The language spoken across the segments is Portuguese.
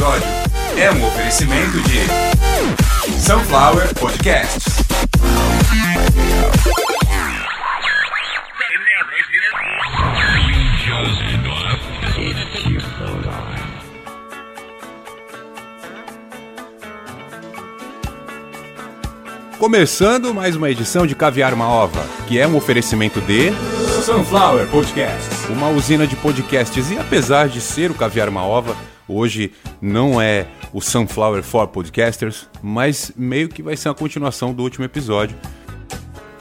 episódio é um oferecimento de Sunflower Podcasts. Começando mais uma edição de Caviar uma Ova, que é um oferecimento de Sunflower Podcasts. uma usina de podcasts. E apesar de ser o Caviar uma Ova, hoje não é o Sunflower for Podcasters, mas meio que vai ser uma continuação do último episódio.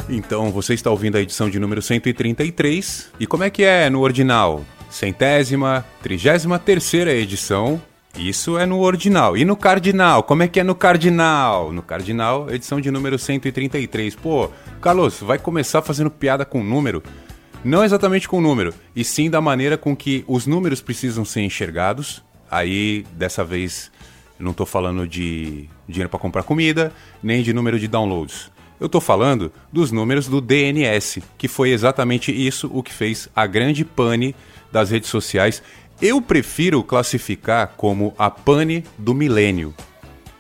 Então, você está ouvindo a edição de número 133. E como é que é no ordinal? Centésima, trigésima terceira edição. Isso é no ordinal. E no cardinal? Como é que é no cardinal? No cardinal, edição de número 133. Pô, Carlos, vai começar fazendo piada com número? Não exatamente com número, e sim da maneira com que os números precisam ser enxergados. Aí, dessa vez, não estou falando de dinheiro para comprar comida, nem de número de downloads. Eu estou falando dos números do DNS, que foi exatamente isso o que fez a grande pane das redes sociais. Eu prefiro classificar como a pane do milênio.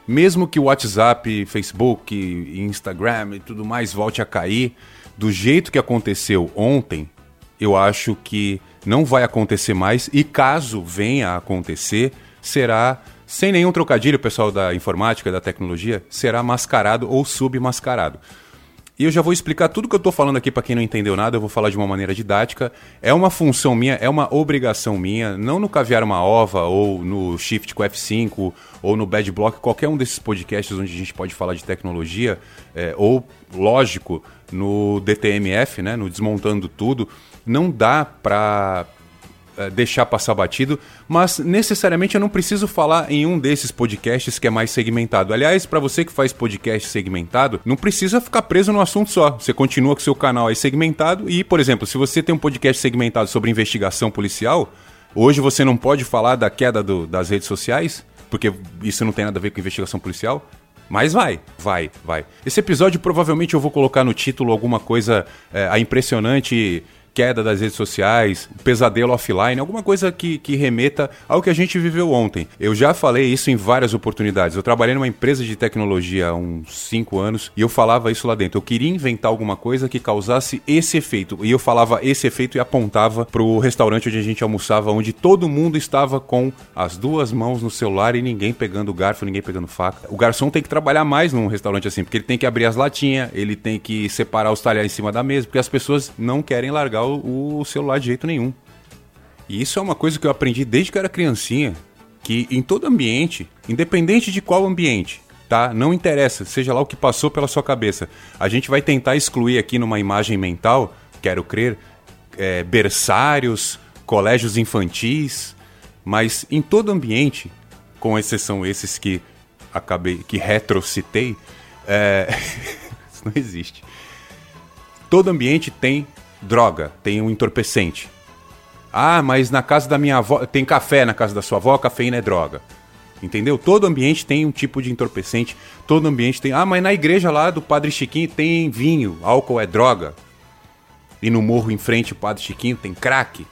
Mesmo que o WhatsApp, Facebook, Instagram e tudo mais volte a cair, do jeito que aconteceu ontem, eu acho que não vai acontecer mais e caso venha a acontecer, será sem nenhum trocadilho, pessoal da informática, da tecnologia, será mascarado ou submascarado. E eu já vou explicar tudo que eu estou falando aqui para quem não entendeu nada, eu vou falar de uma maneira didática. É uma função minha, é uma obrigação minha, não no Caviar uma Ova, ou no Shift com F5, ou no Bad Block, qualquer um desses podcasts onde a gente pode falar de tecnologia, é, ou, lógico, no DTMF, né, no Desmontando Tudo, não dá para eh, deixar passar batido, mas necessariamente eu não preciso falar em um desses podcasts que é mais segmentado. Aliás, para você que faz podcast segmentado, não precisa ficar preso no assunto só. Você continua com seu canal aí segmentado e, por exemplo, se você tem um podcast segmentado sobre investigação policial, hoje você não pode falar da queda do- das redes sociais, porque isso não tem nada a ver com investigação policial. Mas vai, vai, vai. Esse episódio provavelmente eu vou colocar no título alguma coisa, é, a impressionante queda das redes sociais, pesadelo offline, alguma coisa que, que remeta ao que a gente viveu ontem. Eu já falei isso em várias oportunidades. Eu trabalhei numa empresa de tecnologia há uns 5 anos e eu falava isso lá dentro. Eu queria inventar alguma coisa que causasse esse efeito. E eu falava esse efeito e apontava pro restaurante onde a gente almoçava, onde todo mundo estava com as duas mãos no celular e ninguém pegando garfo, ninguém pegando faca. O garçom tem que trabalhar mais num restaurante assim, porque ele tem que abrir as latinhas, ele tem que separar os talheres em cima da mesa, porque as pessoas não querem largar o, o celular de jeito nenhum. E isso é uma coisa que eu aprendi desde que eu era criancinha, que em todo ambiente, independente de qual ambiente, tá? Não interessa, seja lá o que passou pela sua cabeça. A gente vai tentar excluir aqui numa imagem mental, quero crer, é, berçários, colégios infantis, mas em todo ambiente, com exceção esses que acabei, que retrocitei, é... isso não existe. Todo ambiente tem droga, tem um entorpecente. Ah, mas na casa da minha avó tem café na casa da sua avó, cafeína é droga. Entendeu? Todo ambiente tem um tipo de entorpecente, todo ambiente tem. Ah, mas na igreja lá do Padre Chiquinho tem vinho, álcool é droga. E no morro em frente o Padre Chiquinho tem crack.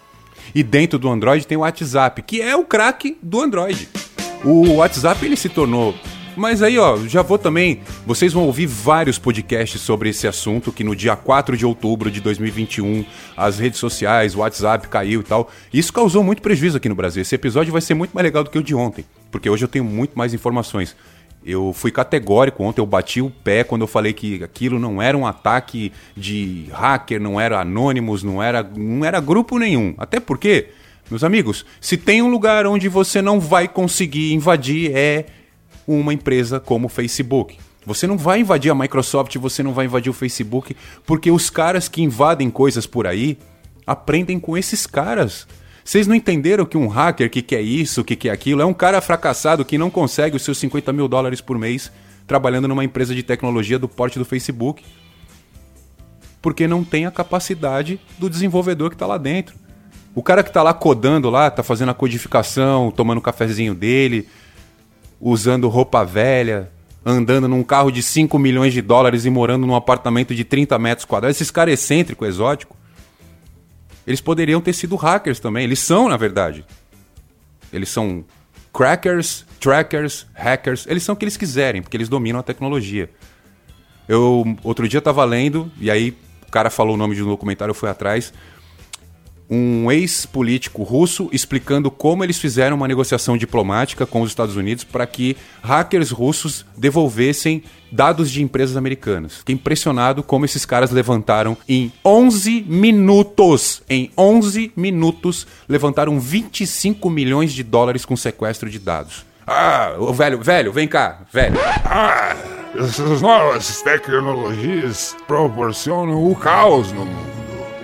E dentro do Android tem o WhatsApp, que é o crack do Android. O WhatsApp ele se tornou. Mas aí, ó, já vou também. Vocês vão ouvir vários podcasts sobre esse assunto. Que no dia 4 de outubro de 2021, as redes sociais, o WhatsApp caiu e tal. Isso causou muito prejuízo aqui no Brasil. Esse episódio vai ser muito mais legal do que o de ontem. Porque hoje eu tenho muito mais informações. Eu fui categórico ontem, eu bati o pé quando eu falei que aquilo não era um ataque de hacker, não era anônimos, não era, não era grupo nenhum. Até porque, meus amigos, se tem um lugar onde você não vai conseguir invadir é uma empresa como o Facebook. Você não vai invadir a Microsoft, você não vai invadir o Facebook, porque os caras que invadem coisas por aí aprendem com esses caras. Vocês não entenderam que um hacker que quer isso, que quer aquilo, é um cara fracassado que não consegue os seus 50 mil dólares por mês trabalhando numa empresa de tecnologia do porte do Facebook. Porque não tem a capacidade do desenvolvedor que está lá dentro. O cara que está lá codando lá, está fazendo a codificação, tomando o cafezinho dele, usando roupa velha, andando num carro de 5 milhões de dólares e morando num apartamento de 30 metros quadrados. Esses caras excêntricos, exóticos. Eles poderiam ter sido hackers também. Eles são, na verdade. Eles são crackers, trackers, hackers, eles são o que eles quiserem, porque eles dominam a tecnologia. Eu outro dia estava lendo, e aí o cara falou o nome de um documentário, eu fui atrás um ex-político russo explicando como eles fizeram uma negociação diplomática com os Estados Unidos para que hackers russos devolvessem dados de empresas americanas. Fiquei impressionado como esses caras levantaram em 11 minutos, em 11 minutos, levantaram 25 milhões de dólares com sequestro de dados. Ah, velho, velho, vem cá, velho. Ah, essas novas tecnologias proporcionam o caos no mundo.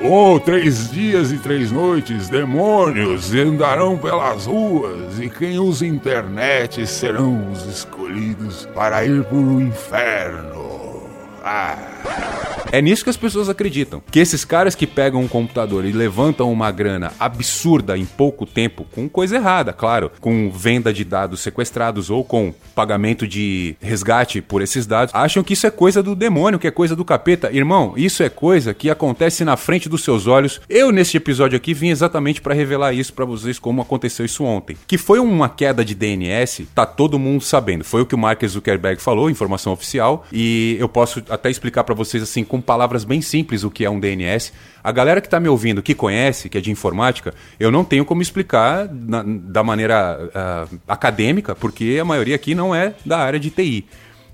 Oh, três dias e três noites, demônios andarão pelas ruas, e quem usa internet serão os escolhidos para ir para o inferno. Ah. É nisso que as pessoas acreditam. Que esses caras que pegam um computador e levantam uma grana absurda em pouco tempo, com coisa errada, claro, com venda de dados sequestrados ou com pagamento de resgate por esses dados, acham que isso é coisa do demônio, que é coisa do capeta. Irmão, isso é coisa que acontece na frente dos seus olhos. Eu, neste episódio aqui, vim exatamente para revelar isso para vocês, como aconteceu isso ontem. Que foi uma queda de DNS, tá todo mundo sabendo. Foi o que o Mark Zuckerberg falou, informação oficial, e eu posso até explicar para vocês assim com palavras bem simples o que é um DNS. A galera que está me ouvindo, que conhece, que é de informática, eu não tenho como explicar na, da maneira uh, acadêmica, porque a maioria aqui não é da área de TI.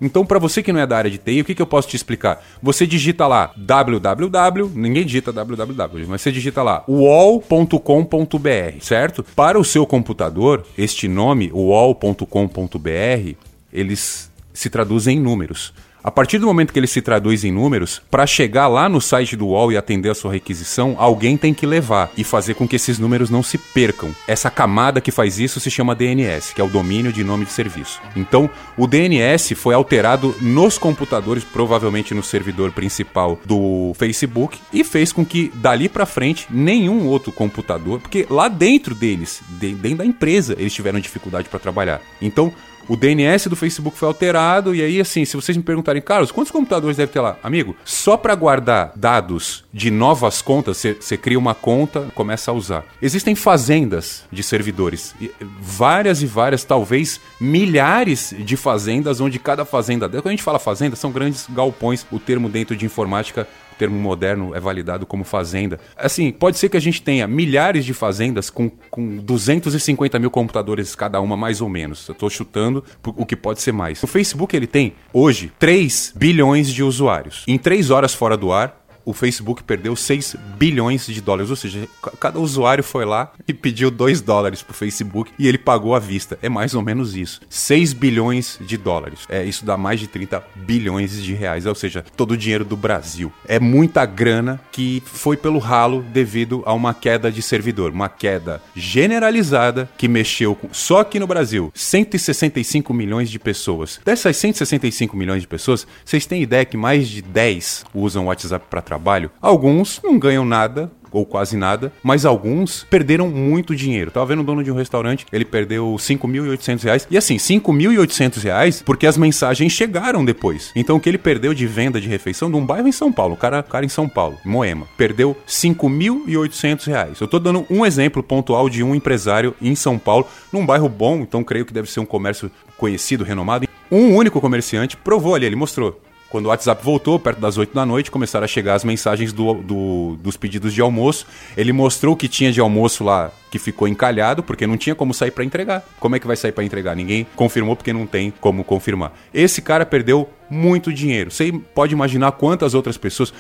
Então, para você que não é da área de TI, o que, que eu posso te explicar? Você digita lá www, ninguém digita www, mas você digita lá wall.com.br, certo? Para o seu computador, este nome, wall.com.br, eles se traduzem em números. A partir do momento que ele se traduz em números, para chegar lá no site do UOL e atender a sua requisição, alguém tem que levar e fazer com que esses números não se percam. Essa camada que faz isso se chama DNS, que é o domínio de nome de serviço. Então, o DNS foi alterado nos computadores, provavelmente no servidor principal do Facebook, e fez com que dali para frente nenhum outro computador, porque lá dentro deles, dentro da empresa, eles tiveram dificuldade para trabalhar. Então, o DNS do Facebook foi alterado e aí assim, se vocês me perguntarem, Carlos, quantos computadores deve ter lá? Amigo, só para guardar dados de novas contas, você cria uma conta, começa a usar. Existem fazendas de servidores, várias e várias, talvez milhares de fazendas, onde cada fazenda, quando a gente fala fazenda, são grandes galpões, o termo dentro de informática termo moderno é validado como fazenda. Assim, pode ser que a gente tenha milhares de fazendas com, com 250 mil computadores cada uma, mais ou menos. Eu estou chutando o que pode ser mais. O Facebook ele tem hoje 3 bilhões de usuários. Em 3 horas fora do ar, o Facebook perdeu 6 bilhões de dólares. Ou seja, cada usuário foi lá e pediu 2 dólares pro Facebook e ele pagou à vista. É mais ou menos isso. 6 bilhões de dólares. É, isso dá mais de 30 bilhões de reais. Ou seja, todo o dinheiro do Brasil. É muita grana que foi pelo ralo devido a uma queda de servidor. Uma queda generalizada que mexeu com, só aqui no Brasil, 165 milhões de pessoas. Dessas 165 milhões de pessoas, vocês têm ideia que mais de 10 usam o WhatsApp para trabalhar? Trabalho. Alguns não ganham nada, ou quase nada, mas alguns perderam muito dinheiro. Tava vendo o dono de um restaurante, ele perdeu 5.800 reais. E assim, 5.800 reais porque as mensagens chegaram depois. Então o que ele perdeu de venda de refeição de um bairro em São Paulo, o cara, cara em São Paulo, Moema, perdeu 5.800 reais. Eu tô dando um exemplo pontual de um empresário em São Paulo, num bairro bom, então creio que deve ser um comércio conhecido, renomado. Um único comerciante provou ali, ele mostrou quando o WhatsApp voltou, perto das 8 da noite, começaram a chegar as mensagens do, do, dos pedidos de almoço. Ele mostrou o que tinha de almoço lá que ficou encalhado, porque não tinha como sair para entregar. Como é que vai sair para entregar? Ninguém confirmou porque não tem como confirmar. Esse cara perdeu muito dinheiro. Você pode imaginar quantas outras pessoas.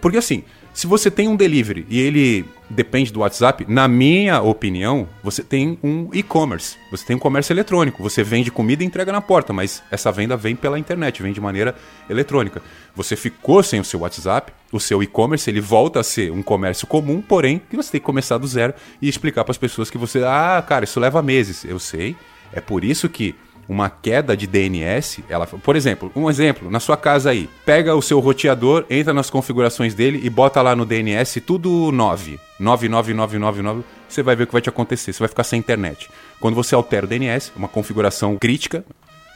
Porque assim, se você tem um delivery e ele depende do WhatsApp, na minha opinião, você tem um e-commerce. Você tem um comércio eletrônico. Você vende comida e entrega na porta, mas essa venda vem pela internet, vem de maneira eletrônica. Você ficou sem o seu WhatsApp, o seu e-commerce ele volta a ser um comércio comum, porém que você tem que começar do zero e explicar para as pessoas que você, ah, cara, isso leva meses. Eu sei. É por isso que uma queda de DNS, ela, por exemplo, um exemplo, na sua casa aí, pega o seu roteador, entra nas configurações dele e bota lá no DNS tudo 9, 99999, você vai ver o que vai te acontecer, você vai ficar sem internet. Quando você altera o DNS, uma configuração crítica,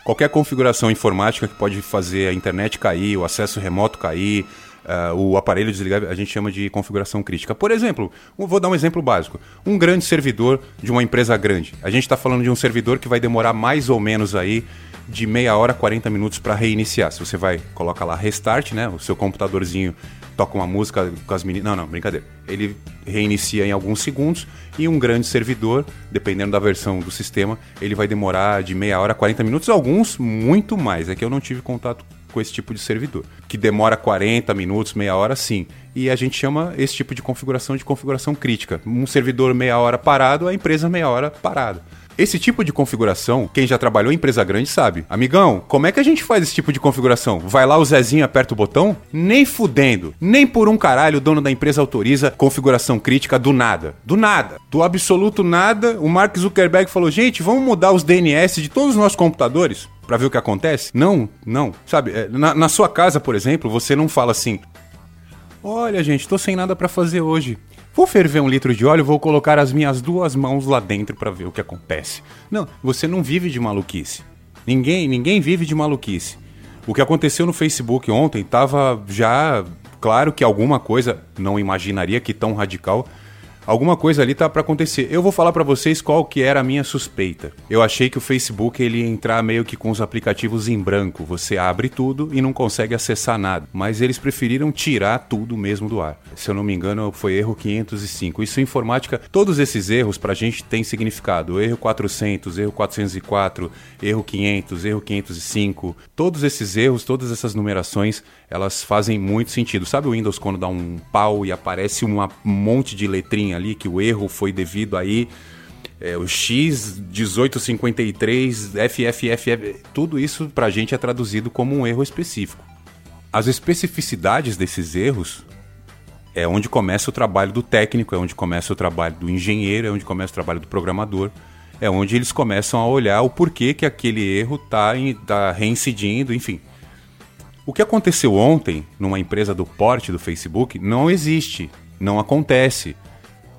qualquer configuração informática que pode fazer a internet cair, o acesso remoto cair, uh, o aparelho desligar, a gente chama de configuração crítica. Por exemplo, vou dar um exemplo básico. Um grande servidor de uma empresa grande. A gente está falando de um servidor que vai demorar mais ou menos aí de meia hora a 40 minutos para reiniciar. Se você vai, coloca lá restart, né? O seu computadorzinho toca uma música com as meninas. Não, não, brincadeira. Ele reinicia em alguns segundos e um grande servidor, dependendo da versão do sistema, ele vai demorar de meia hora a 40 minutos, alguns muito mais. É que eu não tive contato com esse tipo de servidor, que demora 40 minutos, meia hora sim. E a gente chama esse tipo de configuração de configuração crítica. Um servidor meia hora parado, a empresa meia hora parada. Esse tipo de configuração, quem já trabalhou em empresa grande sabe. Amigão, como é que a gente faz esse tipo de configuração? Vai lá o Zezinho aperta o botão? Nem fudendo. Nem por um caralho o dono da empresa autoriza configuração crítica do nada. Do nada. Do absoluto nada, o Mark Zuckerberg falou: gente, vamos mudar os DNS de todos os nossos computadores? Pra ver o que acontece? Não, não. Sabe, é, na, na sua casa, por exemplo, você não fala assim: Olha, gente, tô sem nada para fazer hoje. Vou ferver um litro de óleo, vou colocar as minhas duas mãos lá dentro para ver o que acontece. Não, você não vive de maluquice. Ninguém, ninguém vive de maluquice. O que aconteceu no Facebook ontem estava já claro que alguma coisa, não imaginaria que tão radical, alguma coisa ali tá para acontecer. Eu vou falar para vocês qual que era a minha suspeita. Eu achei que o Facebook ele ia entrar meio que com os aplicativos em branco. Você abre tudo e não consegue acessar nada. Mas eles preferiram tirar tudo mesmo do ar. Se eu não me engano, foi erro 505. Isso em informática, todos esses erros pra gente tem significado. Erro 400, erro 404, erro 500, erro 505. Todos esses erros, todas essas numerações, elas fazem muito sentido. Sabe o Windows quando dá um pau e aparece um monte de letrinha ali que o erro foi devido aí é, o X 1853 FFFF, tudo isso para a gente é traduzido como um erro específico. As especificidades desses erros é onde começa o trabalho do técnico, é onde começa o trabalho do engenheiro, é onde começa o trabalho do programador, é onde eles começam a olhar o porquê que aquele erro está tá reincidindo, enfim. O que aconteceu ontem numa empresa do porte do Facebook não existe, não acontece.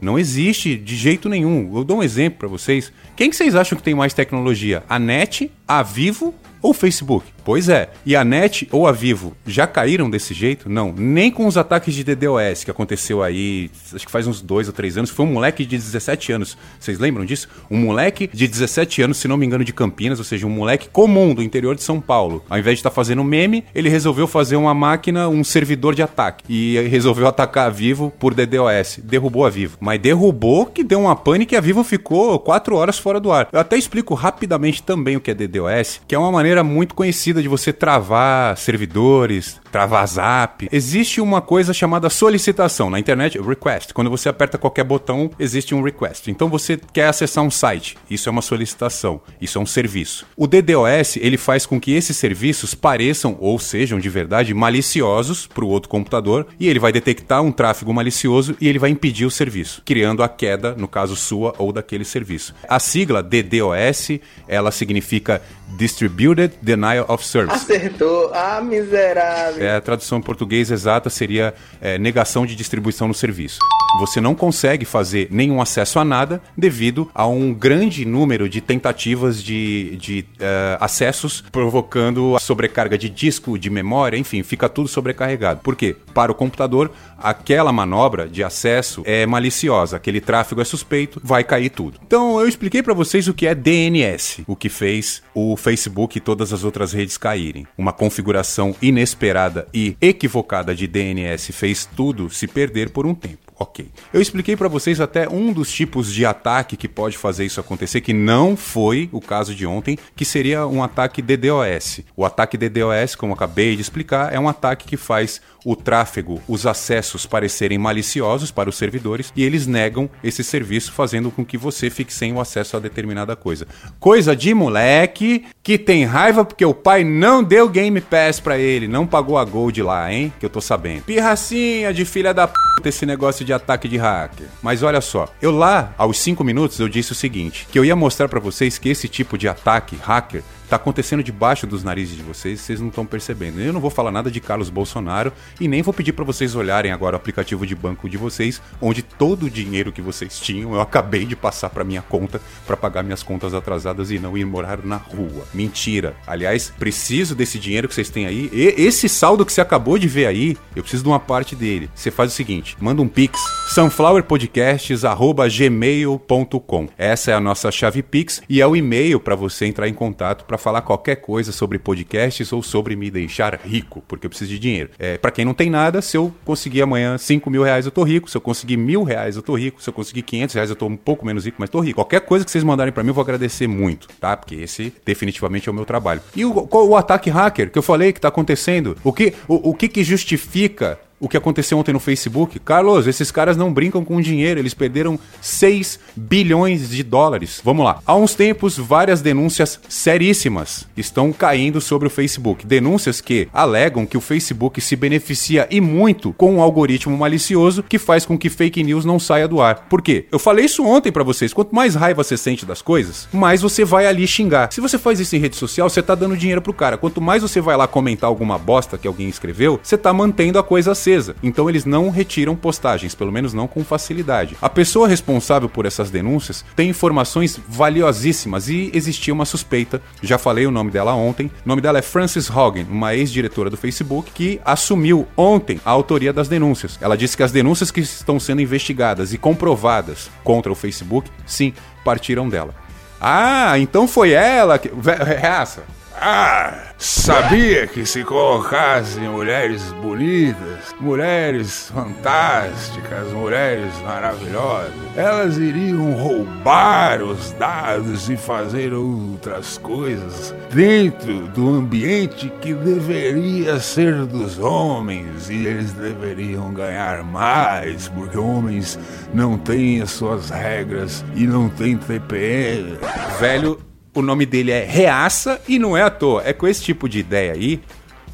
Não existe de jeito nenhum. Eu dou um exemplo para vocês. Quem que vocês acham que tem mais tecnologia? A NET, a Vivo ou Facebook? Pois é. E a NET ou a Vivo já caíram desse jeito? Não. Nem com os ataques de DDoS que aconteceu aí, acho que faz uns dois ou três anos. Foi um moleque de 17 anos. Vocês lembram disso? Um moleque de 17 anos, se não me engano, de Campinas, ou seja, um moleque comum do interior de São Paulo. Ao invés de estar tá fazendo meme, ele resolveu fazer uma máquina, um servidor de ataque. E resolveu atacar a Vivo por DDoS. Derrubou a Vivo. Mas derrubou que deu uma pane que a Vivo ficou quatro horas fora do ar. Eu até explico rapidamente também o que é DDoS, que é uma maneira muito conhecida de você travar servidores, travar zap. Existe uma coisa chamada solicitação na internet, request. Quando você aperta qualquer botão, existe um request. Então você quer acessar um site, isso é uma solicitação, isso é um serviço. O DDoS, ele faz com que esses serviços pareçam ou sejam de verdade maliciosos para o outro computador e ele vai detectar um tráfego malicioso e ele vai impedir o serviço, criando a queda, no caso sua ou daquele serviço. A sigla DDoS, ela significa Distributed Denial of Service. Acertou. Ah, miserável. É, a tradução em português exata seria é, negação de distribuição no serviço. Você não consegue fazer nenhum acesso a nada devido a um grande número de tentativas de, de uh, acessos, provocando a sobrecarga de disco, de memória, enfim, fica tudo sobrecarregado. Por quê? Para o computador, aquela manobra de acesso é maliciosa, aquele tráfego é suspeito, vai cair tudo. Então eu expliquei para vocês o que é DNS, o que fez o Facebook e todas as outras redes caírem. Uma configuração inesperada e equivocada de DNS fez tudo se perder por um tempo. Ok. Eu expliquei para vocês até um dos tipos de ataque que pode fazer isso acontecer, que não foi o caso de ontem, que seria um ataque DDoS. O ataque DDoS, como acabei de explicar, é um ataque que faz o tráfego, os acessos parecerem maliciosos para os servidores e eles negam esse serviço, fazendo com que você fique sem o acesso a determinada coisa. Coisa de moleque que tem raiva porque o pai não deu Game Pass para ele, não pagou a Gold lá, hein? Que eu tô sabendo. Pirracinha de filha da p esse negócio de ataque de hacker. Mas olha só, eu lá, aos 5 minutos, eu disse o seguinte: que eu ia mostrar para vocês que esse tipo de ataque hacker tá acontecendo debaixo dos narizes de vocês, vocês não estão percebendo. Eu não vou falar nada de Carlos Bolsonaro e nem vou pedir para vocês olharem agora o aplicativo de banco de vocês, onde todo o dinheiro que vocês tinham eu acabei de passar para minha conta para pagar minhas contas atrasadas e não ir morar na rua. Mentira. Aliás, preciso desse dinheiro que vocês têm aí. E esse saldo que você acabou de ver aí, eu preciso de uma parte dele. Você faz o seguinte, manda um pix sunflowerpodcasts@gmail.com. Essa é a nossa chave pix e é o e-mail para você entrar em contato para falar qualquer coisa sobre podcasts ou sobre me deixar rico, porque eu preciso de dinheiro. É, para quem não tem nada, se eu conseguir amanhã 5 mil reais eu tô rico, se eu conseguir mil reais eu tô rico, se eu conseguir 500 reais eu tô um pouco menos rico, mas tô rico. Qualquer coisa que vocês mandarem para mim eu vou agradecer muito, tá? Porque esse definitivamente é o meu trabalho. E o, o ataque hacker que eu falei que tá acontecendo? O que, o, o que que justifica o que aconteceu ontem no Facebook. Carlos, esses caras não brincam com dinheiro, eles perderam 6 bilhões de dólares. Vamos lá. Há uns tempos, várias denúncias seríssimas estão caindo sobre o Facebook. Denúncias que alegam que o Facebook se beneficia e muito com um algoritmo malicioso que faz com que fake news não saia do ar. Por quê? Eu falei isso ontem para vocês. Quanto mais raiva você sente das coisas, mais você vai ali xingar. Se você faz isso em rede social, você tá dando dinheiro pro cara. Quanto mais você vai lá comentar alguma bosta que alguém escreveu, você tá mantendo a coisa então eles não retiram postagens, pelo menos não com facilidade. A pessoa responsável por essas denúncias tem informações valiosíssimas e existia uma suspeita. Já falei o nome dela ontem. O nome dela é Frances Hogan, uma ex-diretora do Facebook que assumiu ontem a autoria das denúncias. Ela disse que as denúncias que estão sendo investigadas e comprovadas contra o Facebook, sim, partiram dela. Ah, então foi ela que. Reaça. Ah, sabia que se colocassem mulheres bonitas, mulheres fantásticas, mulheres maravilhosas, elas iriam roubar os dados e fazer outras coisas dentro do ambiente que deveria ser dos homens e eles deveriam ganhar mais porque homens não têm as suas regras e não têm TPM. Velho, o nome dele é Reaça e não é à toa. É com esse tipo de ideia aí,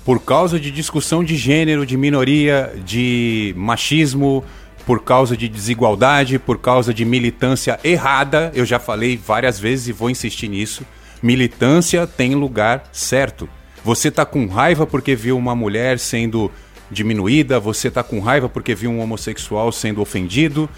por causa de discussão de gênero, de minoria, de machismo, por causa de desigualdade, por causa de militância errada. Eu já falei várias vezes e vou insistir nisso. Militância tem lugar certo. Você tá com raiva porque viu uma mulher sendo diminuída, você tá com raiva porque viu um homossexual sendo ofendido,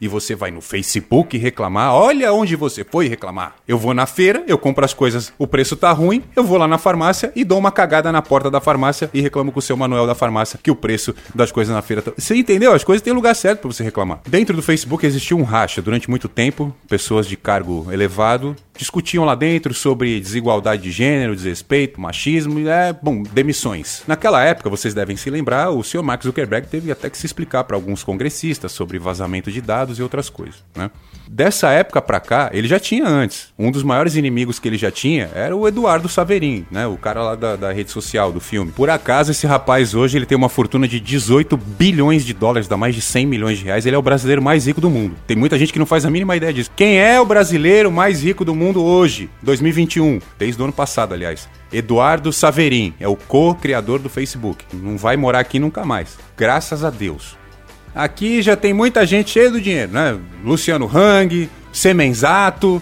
e você vai no Facebook reclamar, olha onde você foi reclamar. Eu vou na feira, eu compro as coisas, o preço tá ruim, eu vou lá na farmácia e dou uma cagada na porta da farmácia e reclamo com o seu Manuel da farmácia que o preço das coisas na feira tá... Você entendeu? As coisas têm lugar certo para você reclamar. Dentro do Facebook existiu um racha durante muito tempo, pessoas de cargo elevado discutiam lá dentro sobre desigualdade de gênero, desrespeito, machismo é, bom, demissões. Naquela época, vocês devem se lembrar, o senhor Mark Zuckerberg teve até que se explicar para alguns congressistas sobre vazamento de dados e outras coisas, né? Dessa época para cá, ele já tinha antes. Um dos maiores inimigos que ele já tinha era o Eduardo Saverin, né? O cara lá da, da rede social, do filme. Por acaso, esse rapaz hoje ele tem uma fortuna de 18 bilhões de dólares, dá mais de 100 milhões de reais. Ele é o brasileiro mais rico do mundo. Tem muita gente que não faz a mínima ideia disso. Quem é o brasileiro mais rico do mundo hoje, 2021? Desde o ano passado, aliás. Eduardo Saverin é o co-criador do Facebook. Não vai morar aqui nunca mais. Graças a Deus. Aqui já tem muita gente cheia do dinheiro, né? Luciano Hang, Semenzato,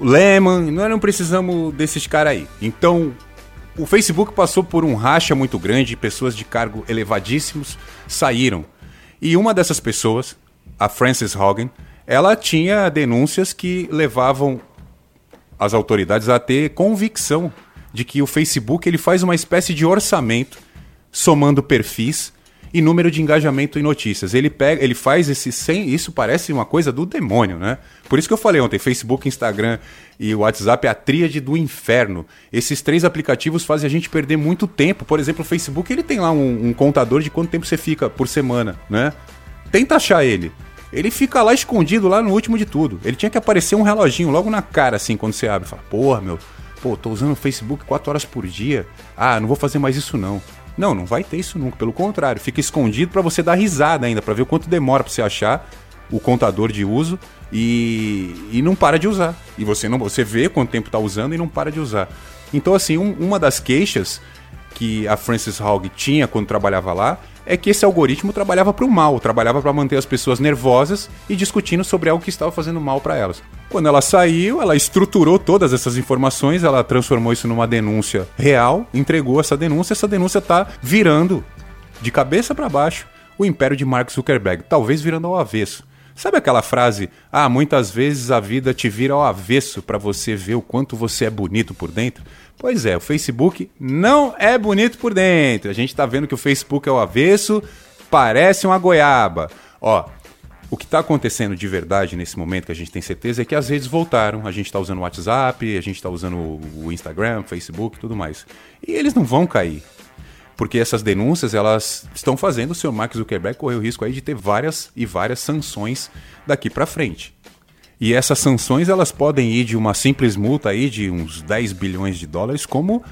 Lehman, nós não precisamos desses caras aí. Então, o Facebook passou por um racha muito grande, pessoas de cargo elevadíssimos saíram. E uma dessas pessoas, a Frances Hogan, ela tinha denúncias que levavam as autoridades a ter convicção de que o Facebook ele faz uma espécie de orçamento somando perfis e número de engajamento em notícias. Ele pega, ele faz esse sem, isso parece uma coisa do demônio, né? Por isso que eu falei ontem, Facebook, Instagram e WhatsApp é a tríade do inferno. Esses três aplicativos fazem a gente perder muito tempo. Por exemplo, o Facebook ele tem lá um, um contador de quanto tempo você fica por semana, né? Tenta achar ele. Ele fica lá escondido lá no último de tudo. Ele tinha que aparecer um reloginho logo na cara assim quando você abre, fala: "Porra, meu, pô, tô usando o Facebook 4 horas por dia. Ah, não vou fazer mais isso não." Não, não vai ter isso nunca. Pelo contrário, fica escondido para você dar risada ainda, para ver o quanto demora para você achar o contador de uso e, e não para de usar. E você não você vê quanto tempo está usando e não para de usar. Então, assim, um, uma das queixas que a Frances Hogg tinha quando trabalhava lá é que esse algoritmo trabalhava para o mal, trabalhava para manter as pessoas nervosas e discutindo sobre algo que estava fazendo mal para elas. Quando ela saiu, ela estruturou todas essas informações, ela transformou isso numa denúncia real, entregou essa denúncia, essa denúncia está virando de cabeça para baixo o império de Mark Zuckerberg, talvez virando ao avesso. Sabe aquela frase: "Ah, muitas vezes a vida te vira ao avesso para você ver o quanto você é bonito por dentro"? Pois é, o Facebook não é bonito por dentro. A gente tá vendo que o Facebook é o avesso, parece uma goiaba. Ó, o que está acontecendo de verdade nesse momento que a gente tem certeza é que as redes voltaram. A gente está usando o WhatsApp, a gente está usando o Instagram, Facebook tudo mais. E eles não vão cair. Porque essas denúncias elas estão fazendo o seu Mark Zuckerberg correr o risco aí de ter várias e várias sanções daqui para frente. E essas sanções elas podem ir de uma simples multa aí de uns 10 bilhões de dólares, como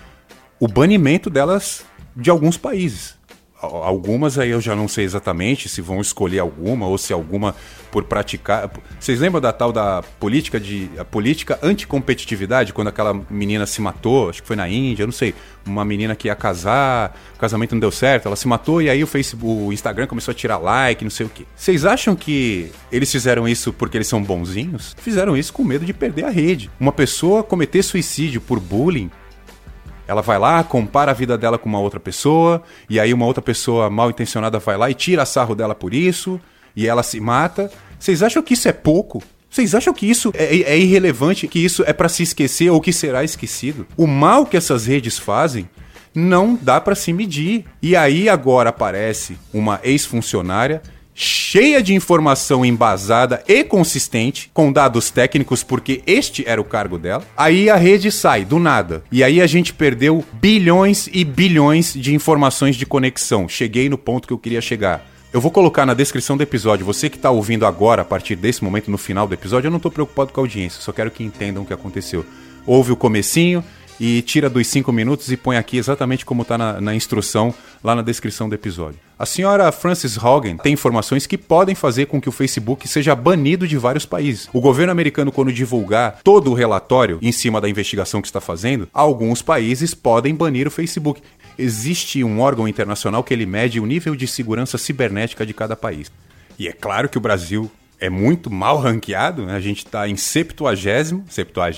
o banimento delas de alguns países. Algumas aí eu já não sei exatamente se vão escolher alguma ou se alguma por praticar. Vocês lembram da tal da política de a política anticompetitividade quando aquela menina se matou, acho que foi na Índia, não sei, uma menina que ia casar, o casamento não deu certo, ela se matou e aí o Facebook, o Instagram começou a tirar like, não sei o quê. Vocês acham que eles fizeram isso porque eles são bonzinhos? Fizeram isso com medo de perder a rede. Uma pessoa cometer suicídio por bullying ela vai lá, compara a vida dela com uma outra pessoa, e aí uma outra pessoa mal intencionada vai lá e tira sarro dela por isso, e ela se mata. Vocês acham que isso é pouco? Vocês acham que isso é, é irrelevante, que isso é para se esquecer ou que será esquecido? O mal que essas redes fazem não dá para se medir. E aí agora aparece uma ex-funcionária cheia de informação embasada e consistente, com dados técnicos, porque este era o cargo dela. Aí a rede sai do nada. E aí a gente perdeu bilhões e bilhões de informações de conexão. Cheguei no ponto que eu queria chegar. Eu vou colocar na descrição do episódio. Você que está ouvindo agora, a partir desse momento, no final do episódio, eu não estou preocupado com a audiência, só quero que entendam o que aconteceu. Ouve o comecinho, e tira dos 5 minutos e põe aqui exatamente como está na, na, instrução lá na descrição do episódio. A senhora Frances Hogan tem informações que podem fazer com que o Facebook seja banido de vários países. O governo americano, quando divulgar todo o relatório em cima da investigação que está fazendo, alguns países podem banir o Facebook. Existe um órgão internacional que ele mede o nível de segurança cibernética de cada país. E é claro que o Brasil é muito mal ranqueado, né? a gente está em 70, 70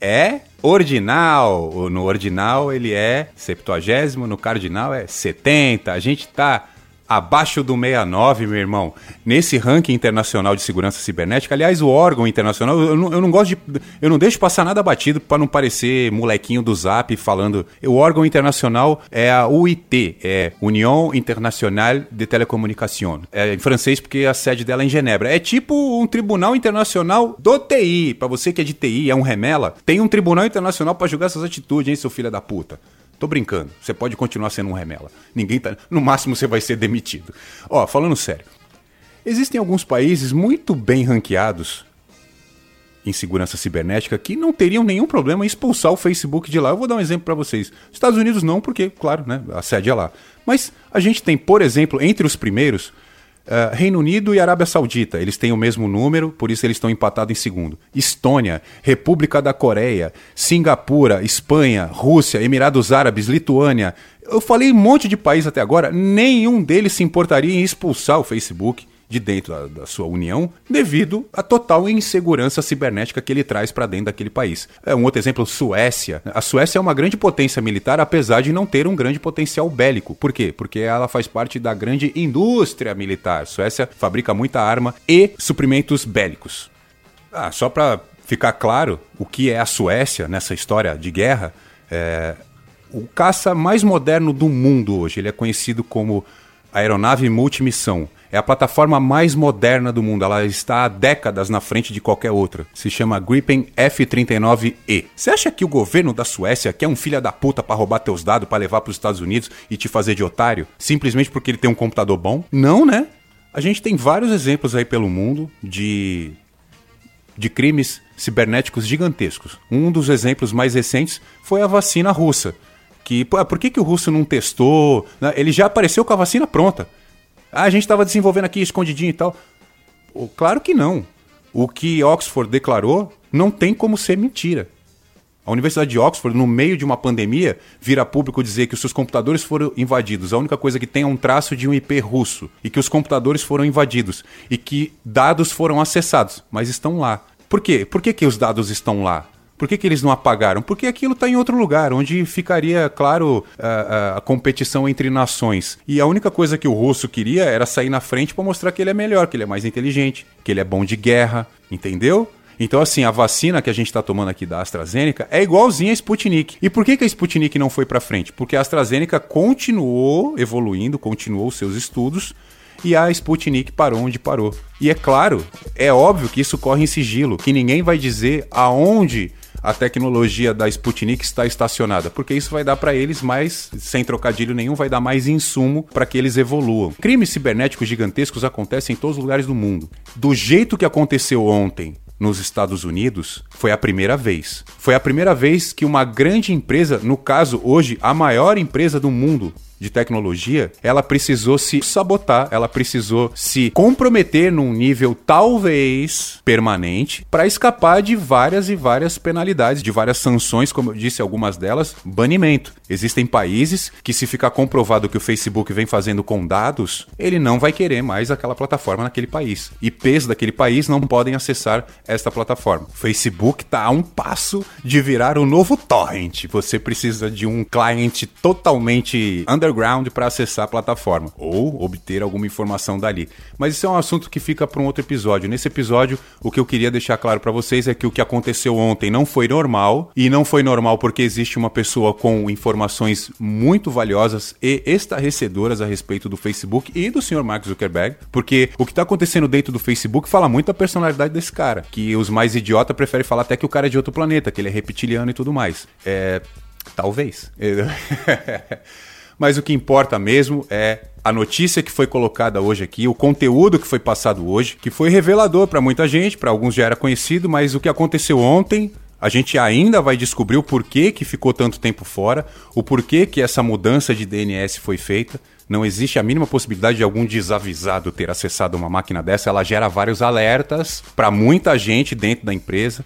é ordinal. No ordinal ele é 70, no cardinal é 70. A gente está abaixo do 69, meu irmão. Nesse ranking internacional de segurança cibernética, aliás, o órgão internacional, eu não, eu não gosto de. Eu não deixo passar nada batido para não parecer molequinho do zap falando. O órgão internacional é a UIT, é União Internacional de Telecomunicação. É em francês porque a sede dela é em Genebra. É tipo um tribunal internacional do TI. Para você que é de TI, é um remela, tem um tribunal internacional para julgar essas atitudes, hein, seu filho da puta. Tô brincando. Você pode continuar sendo um remela. Ninguém tá. No máximo você vai ser demitido. Ó, falando sério. Existem alguns países muito bem ranqueados em segurança cibernética que não teriam nenhum problema em expulsar o Facebook de lá. Eu vou dar um exemplo para vocês. Estados Unidos não, porque, claro, né, a sede é lá. Mas a gente tem, por exemplo, entre os primeiros, Uh, Reino Unido e Arábia Saudita, eles têm o mesmo número, por isso eles estão empatados em segundo. Estônia, República da Coreia, Singapura, Espanha, Rússia, Emirados Árabes, Lituânia. Eu falei um monte de países até agora, nenhum deles se importaria em expulsar o Facebook de dentro da, da, sua união devido à total insegurança cibernética que ele traz para dentro daquele país. É um outro exemplo, Suécia. A Suécia é uma grande potência militar, apesar de não ter um grande potencial bélico. Por quê? Porque ela faz parte da grande indústria militar. A Suécia fabrica muita arma e suprimentos bélicos. Ah, só para ficar claro o que é a Suécia nessa história de guerra, é, o caça mais moderno do mundo hoje. Ele é conhecido como aeronave multimissão. É a plataforma mais moderna do mundo. Ela está há décadas na frente de qualquer outra. Se chama Gripen F-39E. Você acha que o governo da Suécia quer um filho da puta para roubar teus dados, para levar para os Estados Unidos e te fazer de otário? Simplesmente porque ele tem um computador bom? Não, né? A gente tem vários exemplos aí pelo mundo de de crimes cibernéticos gigantescos. Um dos exemplos mais recentes foi a vacina russa. Que, por que, que o russo não testou? Né? Ele já apareceu com a vacina pronta. Ah, a gente estava desenvolvendo aqui escondidinho e tal. Claro que não. O que Oxford declarou não tem como ser mentira. A Universidade de Oxford, no meio de uma pandemia, vira público dizer que os seus computadores foram invadidos. A única coisa que tem é um traço de um IP russo. E que os computadores foram invadidos. E que dados foram acessados, mas estão lá. Por quê? Por que, que os dados estão lá? Por que, que eles não apagaram? Porque aquilo está em outro lugar, onde ficaria, claro, a, a, competição entre nações. E a única coisa que o russo queria era sair na frente para mostrar que ele é melhor, que ele é mais inteligente, que ele é bom de guerra, entendeu? Então, assim, a vacina que a gente está tomando aqui da AstraZeneca é igualzinha a Sputnik. E por que, que a Sputnik não foi para frente? Porque a AstraZeneca continuou evoluindo, continuou seus estudos e a Sputnik parou onde parou. E é claro, é óbvio que isso corre em sigilo, que ninguém vai dizer aonde a tecnologia da Sputnik está estacionada, porque isso vai dar para eles mais, sem trocadilho nenhum, vai dar mais insumo para que eles evoluam. Crimes cibernéticos gigantescos acontecem em todos os lugares do mundo. Do jeito que aconteceu ontem, nos Estados Unidos foi a primeira vez. Foi a primeira vez que uma grande empresa, no caso hoje a maior empresa do mundo, de tecnologia, ela precisou se sabotar, ela precisou se comprometer num nível talvez permanente para escapar de várias e várias penalidades, de várias sanções, como eu disse, algumas delas, banimento. Existem países que se ficar comprovado que o Facebook vem fazendo com dados, ele não vai querer mais aquela plataforma naquele país. IPs daquele país não podem acessar esta plataforma. O Facebook está a um passo de virar o novo torrent. Você precisa de um cliente totalmente underground underground para acessar a plataforma ou obter alguma informação dali. Mas isso é um assunto que fica para um outro episódio. Nesse episódio, o que eu queria deixar claro para vocês é que o que aconteceu ontem não foi normal e não foi normal porque existe uma pessoa com informações muito valiosas e estarrecedoras a respeito do Facebook e do senhor Mark Zuckerberg, porque o que está acontecendo dentro do Facebook fala muito da personalidade desse cara, que os mais idiotas preferem falar até que o cara é de outro planeta, que ele é reptiliano e tudo mais. É, talvez. mas o que importa mesmo é a notícia que foi colocada hoje aqui, o conteúdo que foi passado hoje, que foi revelador para muita gente, para alguns já era conhecido, mas o que aconteceu ontem a gente ainda vai descobrir o porquê que ficou tanto tempo fora, o porquê que essa mudança de DNS foi feita. Não existe a mínima possibilidade de algum desavisado ter acessado uma máquina dessa. Ela gera vários alertas para muita gente dentro da empresa.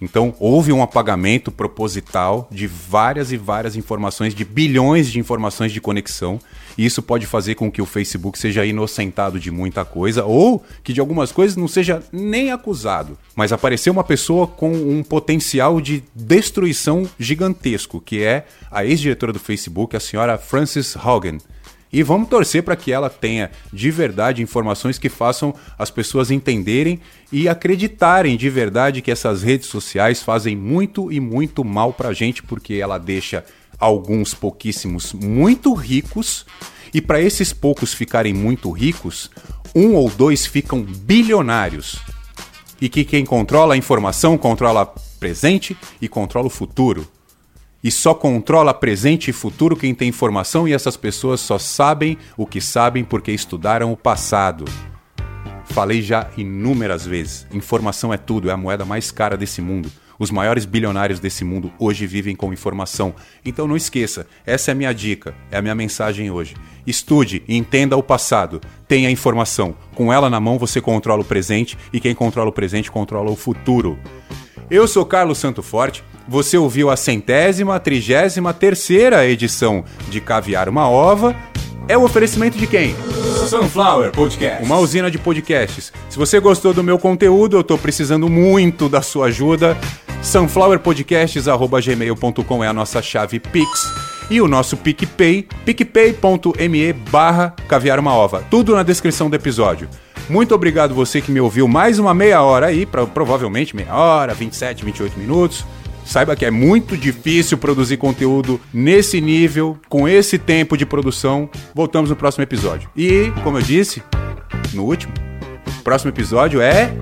Então, houve um apagamento proposital de várias e várias informações, de bilhões de informações de conexão. E isso pode fazer com que o Facebook seja inocentado de muita coisa, ou que de algumas coisas não seja nem acusado. Mas apareceu uma pessoa com um potencial de destruição gigantesco, que é a ex-diretora do Facebook, a senhora Frances Haugen. E vamos torcer para que ela tenha de verdade informações que façam as pessoas entenderem e acreditarem de verdade que essas redes sociais fazem muito e muito mal para a gente, porque ela deixa alguns pouquíssimos muito ricos e para esses poucos ficarem muito ricos, um ou dois ficam bilionários. E que quem controla a informação controla presente e controla o futuro e só controla presente e futuro quem tem informação e essas pessoas só sabem o que sabem porque estudaram o passado. Falei já inúmeras vezes: informação é tudo, é a moeda mais cara desse mundo. Os maiores bilionários desse mundo hoje vivem com informação. Então não esqueça, essa é a minha dica, é a minha mensagem hoje. Estude entenda o passado. Tenha informação. Com ela na mão você controla o presente e quem controla o presente controla o futuro. Eu sou Carlos Santo Forte. Você ouviu a centésima, trigésima terceira edição de Caviar uma Ova. É o oferecimento de quem? Sunflower Podcast. Uma usina de podcasts. Se você gostou do meu conteúdo, eu estou precisando muito da sua ajuda. sunflowerpodcasts.gmail.com é a nossa chave Pix. E o nosso PicPay, picpay.me barra caviar uma ova. Tudo na descrição do episódio. Muito obrigado você que me ouviu mais uma meia hora aí, pra, provavelmente meia hora, 27, 28 minutos. Saiba que é muito difícil produzir conteúdo nesse nível, com esse tempo de produção. Voltamos no próximo episódio. E, como eu disse, no último, o próximo episódio é.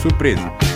Surpresa.